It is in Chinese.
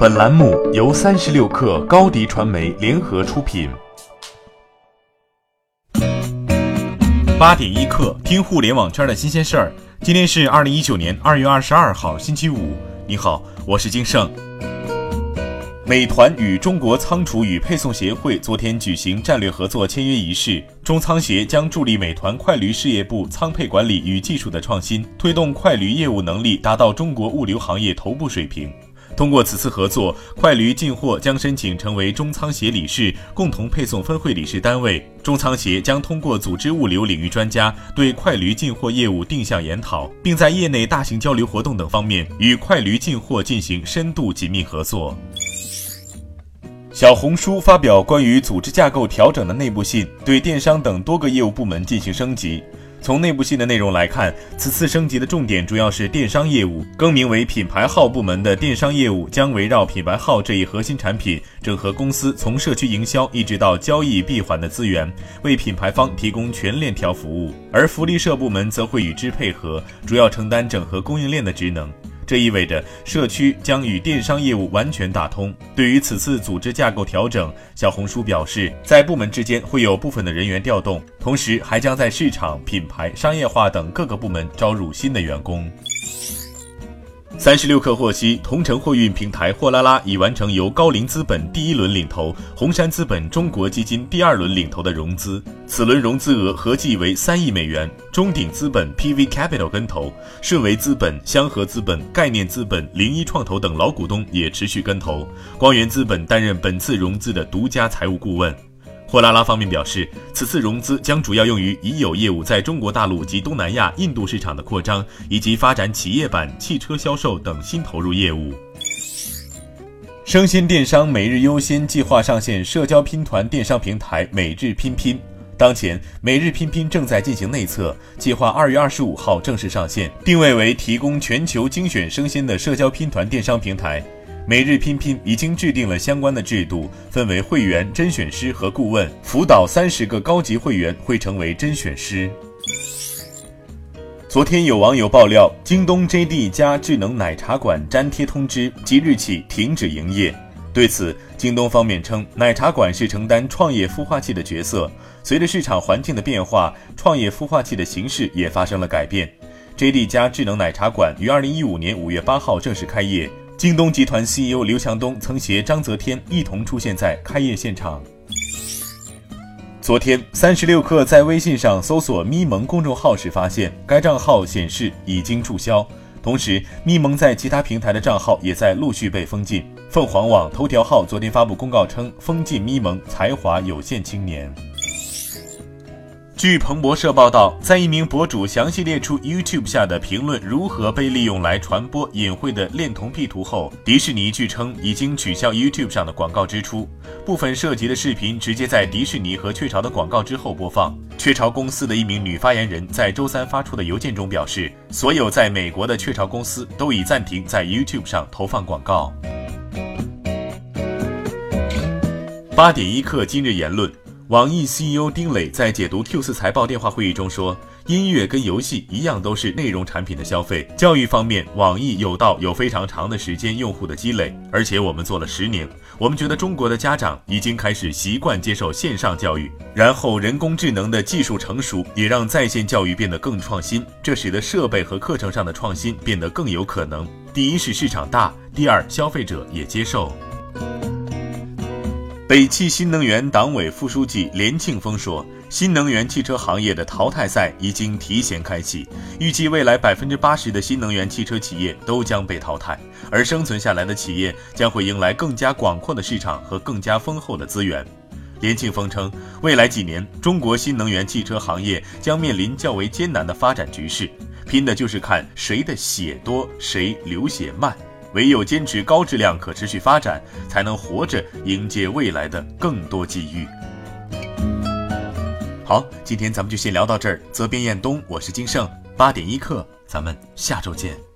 本栏目由三十六氪高低传媒联合出品。八点一刻，听互联网圈的新鲜事儿。今天是二零一九年二月二十二号，星期五。你好，我是金盛。美团与中国仓储与配送协会昨天举行战略合作签约仪式，中仓协将助力美团快驴事业部仓配管理与技术的创新，推动快驴业务能力达到中国物流行业头部水平。通过此次合作，快驴进货将申请成为中仓协理事共同配送分会理事单位。中仓协将通过组织物流领域专家对快驴进货业务定向研讨，并在业内大型交流活动等方面与快驴进货进行深度紧密合作。小红书发表关于组织架构调整的内部信，对电商等多个业务部门进行升级。从内部信的内容来看，此次升级的重点主要是电商业务，更名为品牌号部门的电商业务将围绕品牌号这一核心产品，整合公司从社区营销一直到交易闭环的资源，为品牌方提供全链条服务；而福利社部门则会与之配合，主要承担整合供应链的职能。这意味着社区将与电商业务完全打通。对于此次组织架构调整，小红书表示，在部门之间会有部分的人员调动，同时还将在市场、品牌、商业化等各个部门招入新的员工。三十六氪获悉，同城货运平台货拉拉已完成由高瓴资本第一轮领投、红杉资本中国基金第二轮领投的融资，此轮融资额合计为三亿美元。中鼎资本、PV Capital 跟投，顺为资本、香河资本、概念资本、零一创投等老股东也持续跟投。光源资本担任本次融资的独家财务顾问。货拉拉方面表示，此次融资将主要用于已有业务在中国大陆及东南亚、印度市场的扩张，以及发展企业版汽车销售等新投入业务。生鲜电商每日优先计划上线社交拼团电商平台每日拼拼。当前，每日拼拼正在进行内测，计划二月二十五号正式上线，定位为提供全球精选生鲜的社交拼团电商平台。每日拼拼已经制定了相关的制度，分为会员、甄选师和顾问，辅导三十个高级会员会成为甄选师。昨天有网友爆料，京东 JD 加智能奶茶馆粘贴通知，即日起停止营业。对此，京东方面称，奶茶馆是承担创业孵化器的角色，随着市场环境的变化，创业孵化器的形式也发生了改变。JD 加智能奶茶馆于二零一五年五月八号正式开业。京东集团 CEO 刘强东曾携章泽天一同出现在开业现场。昨天，三十六氪在微信上搜索“咪蒙”公众号时，发现该账号显示已经注销。同时，咪蒙在其他平台的账号也在陆续被封禁。凤凰网、头条号昨天发布公告称，封禁咪蒙才华有限青年。据彭博社报道，在一名博主详细列出 YouTube 下的评论如何被利用来传播隐晦的恋童癖图后，迪士尼据称已经取消 YouTube 上的广告支出，部分涉及的视频直接在迪士尼和雀巢的广告之后播放。雀巢公司的一名女发言人在周三发出的邮件中表示，所有在美国的雀巢公司都已暂停在 YouTube 上投放广告。八点一刻，今日言论。网易 CEO 丁磊在解读 Q 四财报电话会议中说：“音乐跟游戏一样，都是内容产品的消费。教育方面，网易有道有非常长的时间用户的积累，而且我们做了十年。我们觉得中国的家长已经开始习惯接受线上教育，然后人工智能的技术成熟，也让在线教育变得更创新，这使得设备和课程上的创新变得更有可能。第一是市场大，第二消费者也接受。”北汽新能源党委副书记连庆峰说：“新能源汽车行业的淘汰赛已经提前开启，预计未来百分之八十的新能源汽车企业都将被淘汰，而生存下来的企业将会迎来更加广阔的市场和更加丰厚的资源。”连庆峰称，未来几年中国新能源汽车行业将面临较为艰难的发展局势，拼的就是看谁的血多，谁流血慢。唯有坚持高质量可持续发展，才能活着迎接未来的更多机遇。好，今天咱们就先聊到这儿。责编：彦东，我是金盛，八点一刻，咱们下周见。